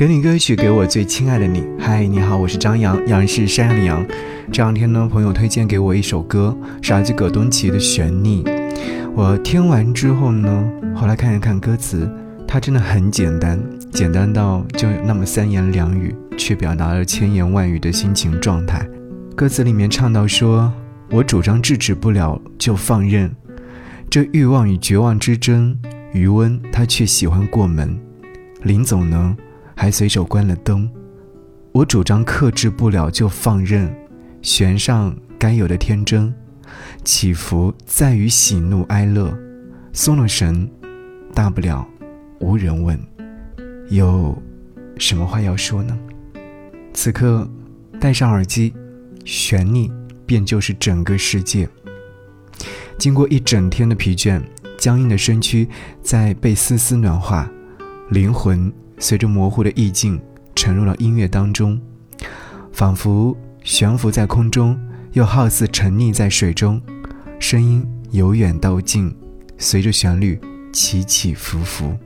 给你歌曲，给我最亲爱的你。嗨，你好，我是张扬，杨是山羊的羊。这两天呢，朋友推荐给我一首歌，是来自葛东奇的《悬溺》。我听完之后呢，后来看一看歌词，它真的很简单，简单到就那么三言两语，却表达了千言万语的心情状态。歌词里面唱到说：“我主张制止不了就放任，这欲望与绝望之争，余温他却喜欢过门。临走呢，还随手关了灯。我主张克制不了就放任，悬上该有的天真，起伏在于喜怒哀乐。松了神，大不了无人问。有什么话要说呢？此刻，戴上耳机。”悬溺便就是整个世界。经过一整天的疲倦，僵硬的身躯在被丝丝暖化，灵魂随着模糊的意境沉入了音乐当中，仿佛悬浮在空中，又好似沉溺在水中。声音由远到近，随着旋律起起伏伏。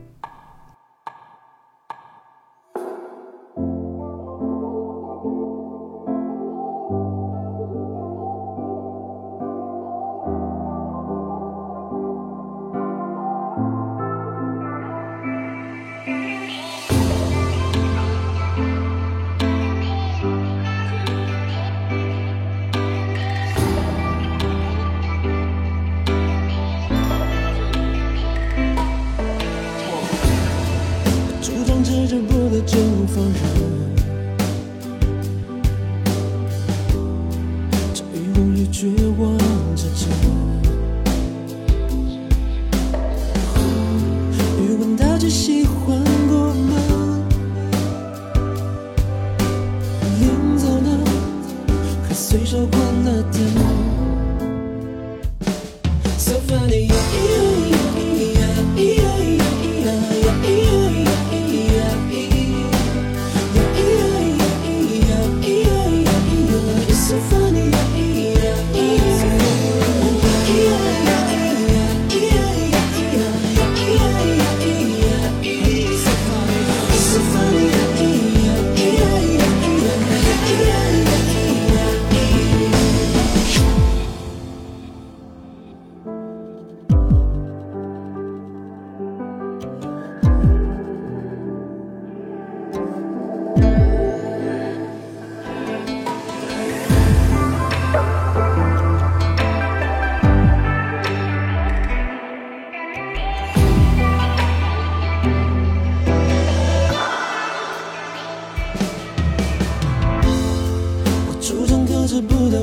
就放任，这欲望与绝望。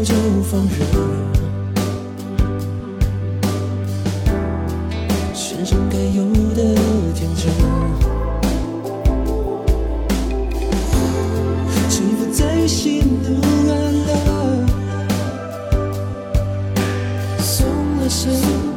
就放任，身上该有的天真，沉浮在喜怒哀乐，松了松。